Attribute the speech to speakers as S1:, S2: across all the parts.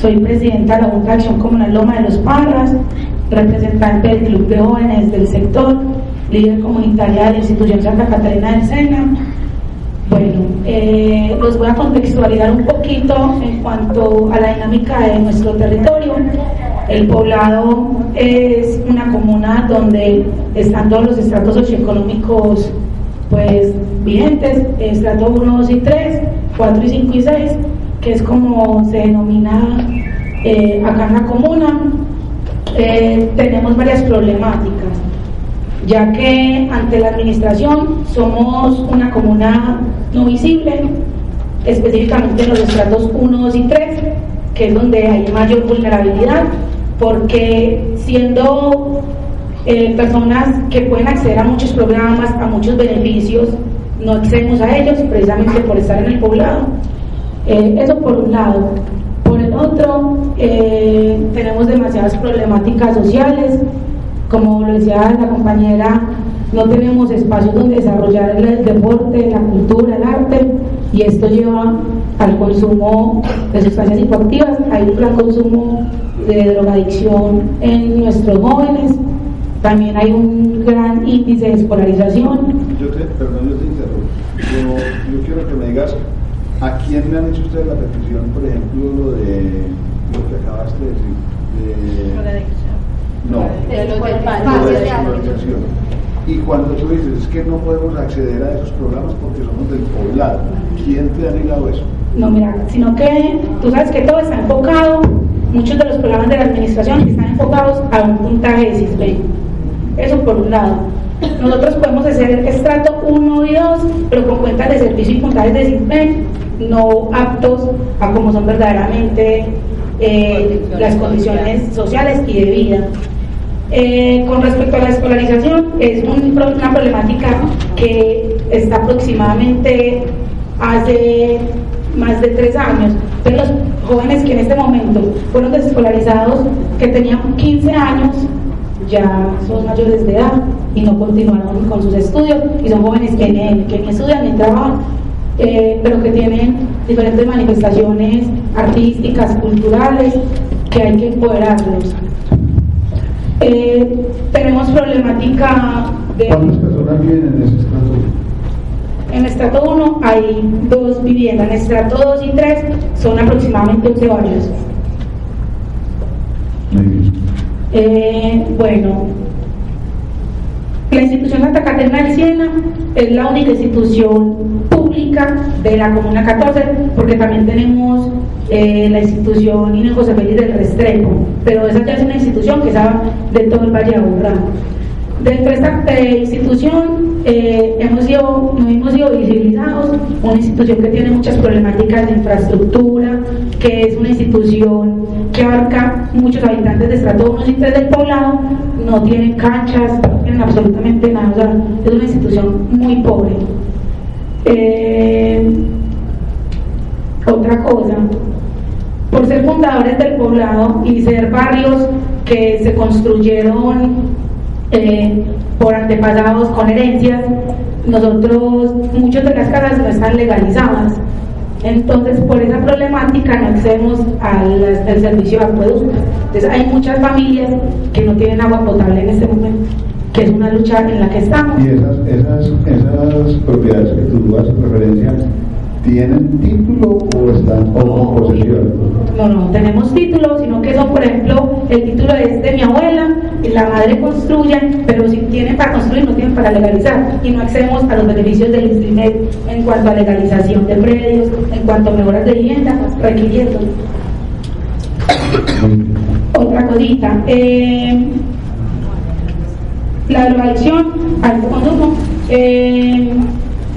S1: Soy presidenta de la Junta de Acción Comunal Loma de los Parras, representante del Club de Jóvenes del sector, líder comunitaria de la institución Santa Catalina del Sena. Bueno, eh, los voy a contextualizar un poquito en cuanto a la dinámica de nuestro territorio. El poblado es una comuna donde están todos los estratos socioeconómicos pues vigentes, estrato 1, 2 y 3, 4 y 5 y 6 que es como se denomina eh, acá en la comuna, eh, tenemos varias problemáticas, ya que ante la administración somos una comuna no visible, específicamente en los estratos 1, 2 y 3, que es donde hay mayor vulnerabilidad, porque siendo eh, personas que pueden acceder a muchos programas, a muchos beneficios, no accedemos a ellos precisamente por estar en el poblado. Eh, eso por un lado. Por el otro, eh, tenemos demasiadas problemáticas sociales, como lo decía la compañera, no tenemos espacios donde desarrollar el deporte, la cultura, el arte, y esto lleva al consumo de sustancias psicoactivas, hay un gran consumo de drogadicción en nuestros jóvenes, también hay un gran índice de escolarización.
S2: Yo te, perdón, yo te interrumpo. Yo, quiero que me digas ¿A quién le han hecho ustedes la petición, por ejemplo, de lo que acabaste de decir? De, no, de los de Y cuando tú dices es que no podemos acceder a esos programas porque somos del poblado, ¿quién te ha negado eso?
S1: No, mira, sino que tú sabes que todo está enfocado, muchos de los programas de la administración están enfocados a un puntaje de CISBEN. Eso por un lado. Nosotros podemos hacer estrato 1 y 2, pero con cuentas de servicio y puntajes de CISBEN no aptos a como son verdaderamente eh, las condiciones sociales y de vida. Eh, con respecto a la escolarización, es una problemática que está aproximadamente hace más de tres años. De los jóvenes que en este momento fueron desescolarizados, que tenían 15 años, ya son mayores de edad y no continuaron con sus estudios y son jóvenes que ni, que ni estudian ni trabajan eh, pero que tienen diferentes manifestaciones artísticas, culturales, que hay que empoderarlos. Eh, tenemos problemática de...
S2: ¿Cuántas personas viven en ese estrato?
S1: En el estrato 1 hay dos viviendas, en el estrato 2 y 3 son aproximadamente 11 barrios. Eh, bueno, la institución Santa Caterina del Siena es la única institución pública de la Comuna 14, porque también tenemos eh, la institución Inés José Félix del Restrepo, pero esa ya es una institución que está de todo el Valle de Aburrá. Dentro de esta eh, institución eh, hemos sido, nos hemos sido visibilizados, una institución que tiene muchas problemáticas de infraestructura, que es una institución que abarca muchos habitantes de estrato 1 y 3 del poblado, no tienen canchas, no tienen absolutamente nada, es una institución muy pobre. Eh, otra cosa, por ser fundadores del poblado y ser barrios que se construyeron eh, por antepasados con herencias, nosotros, muchas de las casas no están legalizadas. Entonces, por esa problemática no accedemos al, servicio de acueducto. Entonces, hay muchas familias que no tienen agua potable en este momento, que es una lucha en la que estamos.
S2: ¿Y esas, esas, esas propiedades que tú haces referencia ¿Tienen título o están como posesión?
S1: No, no, tenemos título, sino que son, por ejemplo, el título es de mi abuela, y la madre construye, pero si tienen para construir, no tienen para legalizar, y no accedemos a los beneficios del INSTRINET en cuanto a legalización de predios, en cuanto a mejoras de vivienda, requiriendo. Otra cosita, eh, la drogadicción, alto consumo. Eh,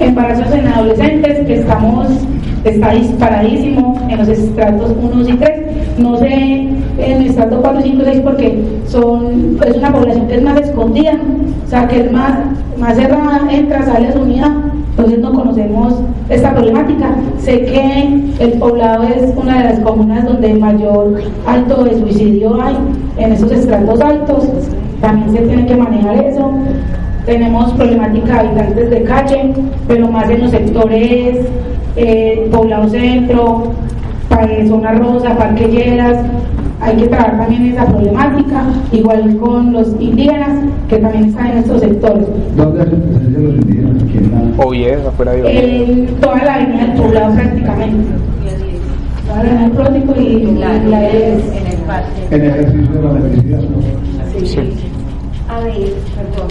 S1: embarazos en adolescentes, que estamos está disparadísimo en los estratos 1 y 3. No sé en el estrato 4, 5 6 porque son, es una población que es más escondida, o sea, que es más, más cerrada, entra, sale su unidad. Entonces no conocemos esta problemática. Sé que el poblado es una de las comunas donde mayor alto de suicidio hay en esos estratos altos. También se tiene que manejar eso tenemos problemática de habitantes de calle, pero más en los sectores eh, poblado centro, zona rosa, parque Lleras, hay que trabajar también esa problemática, igual con los indígenas, que también están en estos sectores.
S2: ¿Dónde hacen presencia los indígenas? ¿Aquí en la...
S3: Afuera de
S1: En toda la avenida del poblado prácticamente. Toda la avenida del Prótico y la, la,
S2: en el parque. En ejercicio de la mendicidad, ¿no?
S4: Sí. sí. A ver, perdón,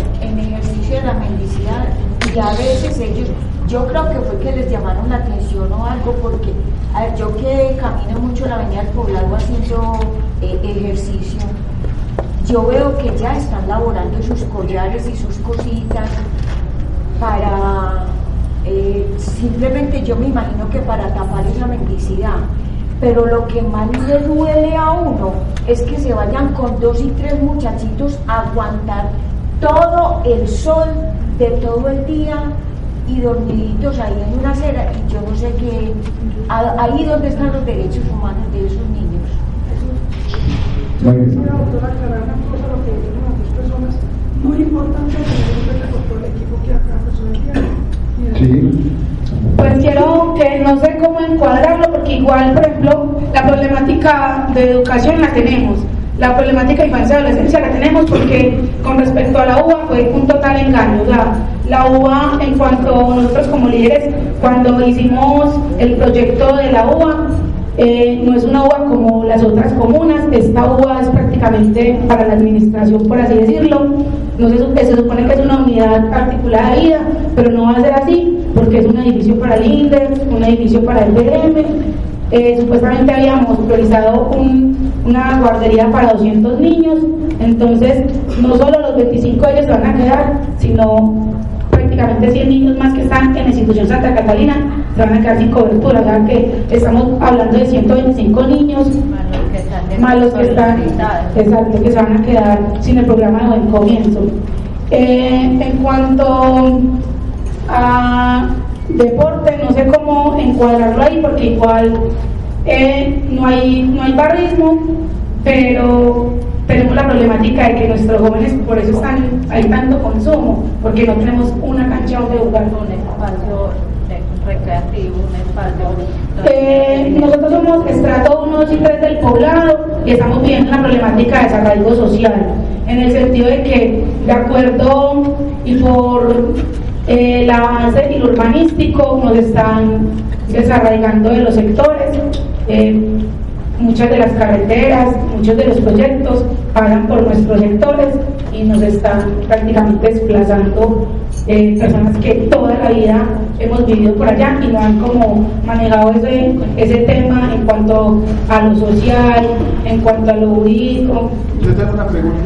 S4: la mendicidad, y a veces ellos yo creo que fue que les llamaron la atención o algo, porque yo que camino mucho la avenida del poblado haciendo eh, ejercicio, yo veo que ya están laborando sus collares y sus cositas para, eh, simplemente yo me imagino que para tapar esa mendicidad. Pero lo que más le duele a uno es que se vayan con dos y tres muchachitos a aguantar todo el sol de todo el día y dormiditos ahí en una acera. Y yo no sé qué, ahí donde están los derechos humanos de esos niños.
S5: Quisiera, doctora, aclarar una cosa, lo que dicen las dos personas, muy importante tener en cuenta con todo el equipo que acá
S2: Sí.
S1: Pues quiero que no sé cómo encuadrarlo, porque igual, por ejemplo, la problemática de educación la tenemos la problemática infancia y adolescencia la tenemos porque con respecto a la UBA fue un total engaño. La, UBA, en cuanto nosotros como líderes, cuando hicimos el proyecto de la UBA, eh, no es una UBA como las otras comunas, esta UBA es prácticamente para la administración, por así decirlo. No se, se supone que es una unidad articulada de vida, pero no va a ser así, porque es un edificio para el INDER, un edificio para el BM, eh, supuestamente habíamos priorizado una guardería para 200 niños, entonces no solo los 25 ellos se van a quedar, sino prácticamente 100 niños más que están en la institución Santa Catalina se van a quedar sin cobertura, o sea que estamos hablando de 125 niños más los que están, exacto, que se van a quedar sin el programa de buen comienzo. Eh, en cuanto a deporte, sé cómo encuadrarlo ahí porque igual eh, no, hay, no hay barrismo, pero tenemos la problemática de que nuestros jóvenes por eso están, hay tanto consumo, porque no tenemos una cancha donde jugar.
S4: Un espacio recreativo, un espacio...
S1: Eh, nosotros somos estrato 1, 2 y 3 del poblado y estamos viendo la problemática de desarrollo social, en el sentido de que, de acuerdo y por el avance y el urbanístico nos están desarraigando de los sectores. Eh, muchas de las carreteras, muchos de los proyectos pagan por nuestros sectores y nos están prácticamente desplazando eh, personas que toda la vida hemos vivido por allá y no han como manejado ese, ese tema en cuanto a lo social, en cuanto a lo jurídico.
S2: Yo tengo una pregunta,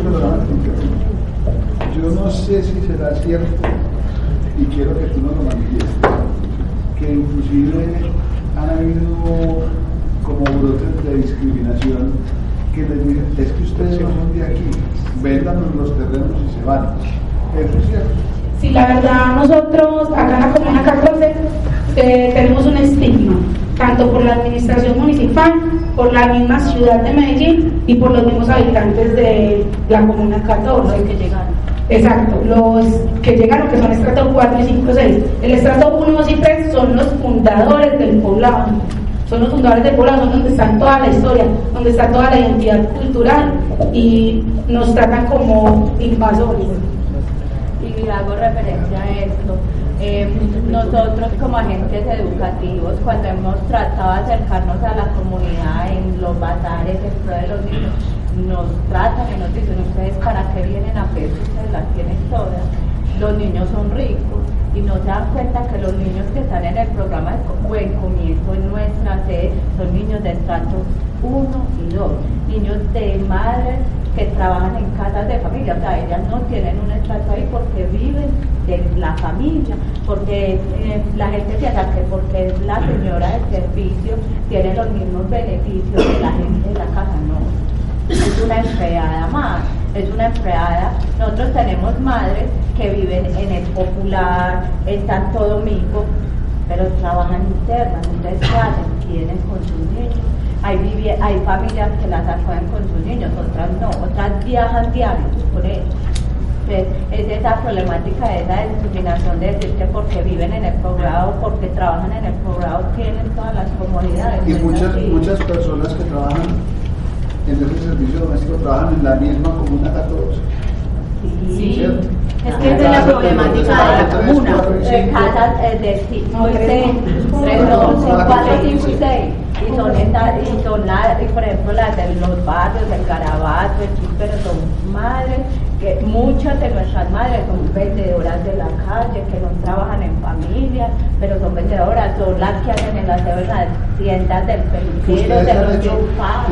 S2: yo no sé si será cierto y quiero que tú nos lo manifiestes, que inclusive han habido como brotes de discriminación que les dicen, es que ustedes no son de aquí, vendan los terrenos y se van. ¿Eso es cierto?
S1: Sí, la verdad, nosotros acá en la Comuna 14 eh, tenemos un estigma, tanto por la administración municipal, por la misma ciudad de Medellín y por los mismos habitantes de la Comuna 14 que llegaron. Exacto, los que llegaron, que son estrato 4 y 5 6. El estrato 1, 2 y 3 son los fundadores del poblado. Son los fundadores del poblado, son donde está toda la historia, donde está toda la identidad cultural y nos tratan como invasores.
S4: Y hago referencia a esto. Eh, nosotros como agentes educativos, cuando hemos tratado de acercarnos a la comunidad en los bazares, en de los niños, nos tratan y nos dicen ustedes para qué vienen a pedir ustedes las tienen todas. Los niños son ricos
S3: y no se dan cuenta que los niños que están en el programa de buen comienzo en nuestra sede son niños de estrato 1 y 2, niños de madres que trabajan en casas de familia, o sea, ellas no tienen un estrato ahí porque viven de la familia, porque eh, la gente piensa que porque es la señora del servicio tiene los mismos beneficios que la gente de la casa, no, es una empleada más, es una empleada, nosotros tenemos madres que viven en el popular, en Santo Domingo, pero trabajan internas, ustedes salen, vienen con sus niños. Hay, hay familias que las acogen con sus niños, otras no, otras viajan diarios por ellos. es esa problemática de esa discriminación de decir que porque viven en el poblado, porque trabajan en el poblado, tienen todas las comodidades.
S2: Y muchas, muchas personas que trabajan en ese servicio doméstico trabajan en la misma comuna 14.
S3: Sí. Es que es la problemática de la comuna. Casas de 5 y 6, 3, 4, 5 y 6 y son, y son y por ejemplo las de los barrios, el Carabato, pero son madres, que muchas de nuestras madres son vendedoras de la calle, que no trabajan en familia, pero son vendedoras, son las que hacen en las tiendas del peluquero, de los
S2: hecho,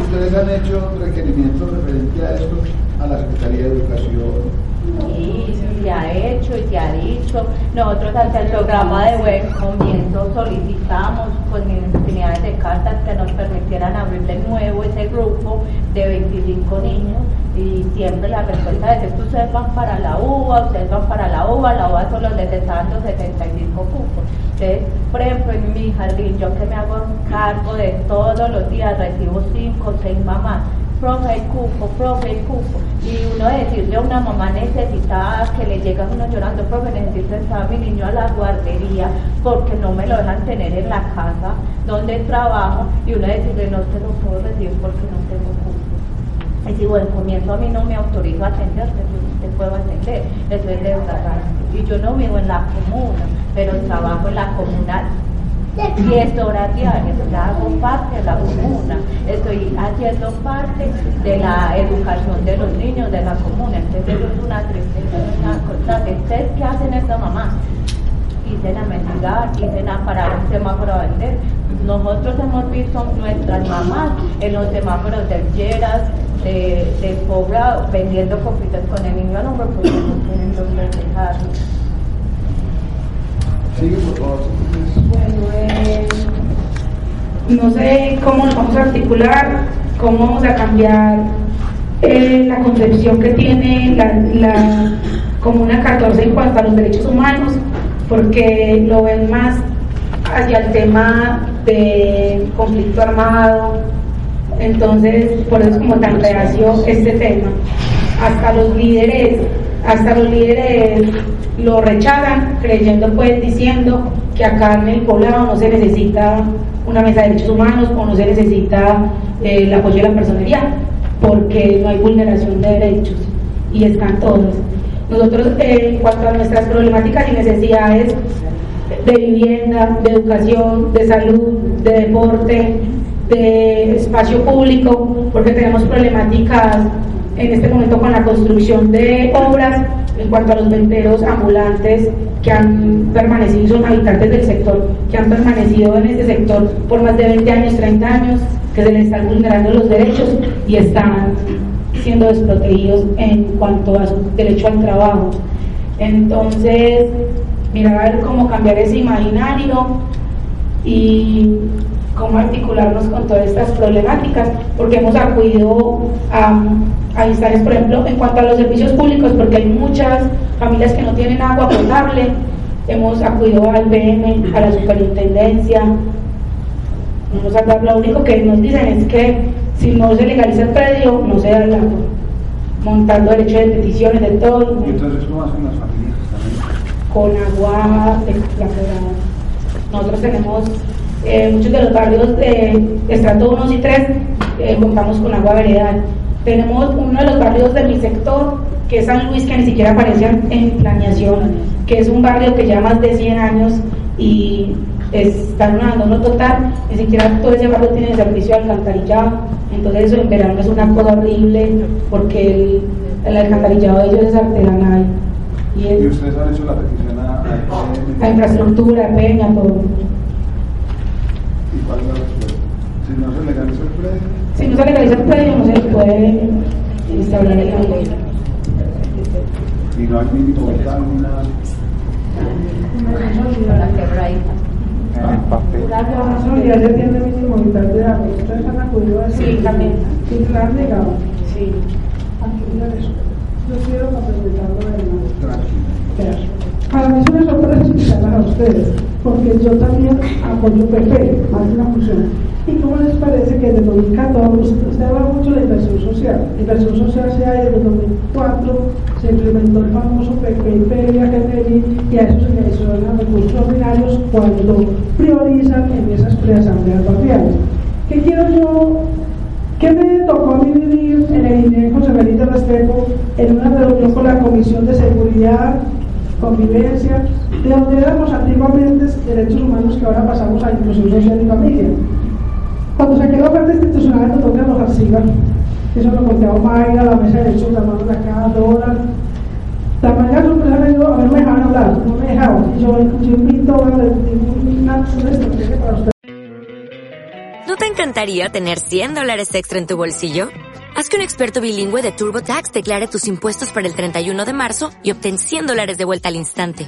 S2: ¿Ustedes han hecho requerimientos referentes a esto a la Secretaría de Educación?
S3: Sí, se ha hecho y se ha dicho. Nosotros ante el programa de buen comienzo solicitamos con infinidades de cartas que nos permitieran abrir de nuevo ese grupo de 25 niños y siempre la respuesta es que ustedes van para la UBA, ustedes van para la UBA, la UBA solo les está dando 75 cupos. Entonces, por ejemplo, en mi jardín, yo que me hago cargo de todos los días, recibo 5 o 6 mamás profe el cupo, profe el cupo. Y uno decirle a una mamá necesitada que le llega uno llorando, profe, necesito entrar a mi niño a la guardería porque no me lo dejan tener en la casa donde trabajo. Y uno decirle, no te lo puedo decir porque no tengo cupo. Y si bueno, comienzo a mí no me autorizo a atenderte, te puedo atender. Eso es de verdad. Y yo no vivo en la comuna, pero trabajo en la comuna 10 horas diarias, hago parte de la comuna, estoy haciendo parte de la educación de los niños de la comuna, entonces es una tristeza, una. ¿Ustedes qué hacen esta mamá? Dicen a mendigar, dicen a parar un semáforo a vender. Nosotros hemos visto nuestras mamás en los semáforos de Lleras, de, de poblado, vendiendo copitas con el niño al hombro porque no tienen dónde dejarlo.
S1: Bueno, eh, no sé cómo nos vamos a articular, cómo vamos a cambiar eh, la concepción que tiene la, la Comuna 14 en cuanto a los derechos humanos, porque lo ven más hacia el tema de conflicto armado, entonces por eso es como tan reacio este tema. Hasta los líderes, hasta los líderes lo rechazan creyendo pues diciendo que acá en el poblado no se necesita una mesa de derechos humanos o no se necesita eh, el apoyo de la personería porque no hay vulneración de derechos y están todos. Nosotros eh, en cuanto a nuestras problemáticas y necesidades de vivienda, de educación, de salud, de deporte, de espacio público, porque tenemos problemáticas en este momento con la construcción de obras en cuanto a los venderos ambulantes que han permanecido, son habitantes del sector, que han permanecido en este sector por más de 20 años, 30 años, que se les están vulnerando los derechos y están siendo desprotegidos en cuanto a su derecho al trabajo. Entonces, mirar a ver cómo cambiar ese imaginario y cómo articularnos con todas estas problemáticas, porque hemos acudido a, a instancias, por ejemplo, en cuanto a los servicios públicos, porque hay muchas familias que no tienen agua potable, hemos acudido al PM, a la superintendencia, nos han lo único que nos dicen es que si no se legaliza el predio, no se da el agua, montando derechos de peticiones, de todo.
S2: ¿Y entonces cómo hacen las familias también?
S1: Con agua de la Nosotros tenemos eh, muchos de los barrios de estrato 1 y 3 eh, contamos con agua veredal. Tenemos uno de los barrios de mi sector, que es San Luis, que ni siquiera aparece en planeación, que es un barrio que ya más de 100 años y está en un abandono total, ni siquiera todo ese barrio tiene servicio de alcantarillado, entonces eso en verano es una cosa horrible porque el, alcantarillado de ellos es artesanal.
S2: Y, ¿Y ustedes han hecho la petición a,
S1: a infraestructura, peña, todo.
S2: Si no se legaliza el predio.
S1: Si no se legaliza el predio, no se le puede instaurar el.
S2: Y no hay mínimo vital ni nada.
S3: Con la quebradita.
S5: La nacionalidad ya tiene mínimo vital de agua. ¿Ustedes han acudido a eso?
S1: Sí, también.
S5: ¿Y se la han negado?
S1: Sí.
S5: Aquí mira eso. Yo quiero complementarlo de nuevo. Para mí es una sorpresa escucharlas a ustedes, porque yo también apoyo PP, más una función. ¿Y cómo les parece que desde 2014, usted habla mucho de inversión social? Inversión social se ha desde 2004, se implementó el famoso PPP, y a eso se le adicionan recursos ordinarios cuando priorizan en esas preasambleas barriales. ¿Qué quiero yo ¿Qué me tocó a mí vivir en el INE José Benítez Restrepo en una reunión con la Comisión de Seguridad, Convivencia, donde éramos antiguamente derechos humanos que ahora pasamos a inclusión social y familia? Cuando se quedó oferta institucional en doctor Carlos Arciga, eso lo conté Mayra, la mesa de derechos humanos de acá, Dora, la mayor sorpresa me dio haberme dejado hablar, no me dejaron. Y yo, yo invito a una, estrategia para ustedes.
S6: ¿No te encantaría tener 100 dólares extra en tu bolsillo? Haz que un experto bilingüe de TurboTax declare tus impuestos para el 31 de marzo y obtén 100 dólares de vuelta al instante.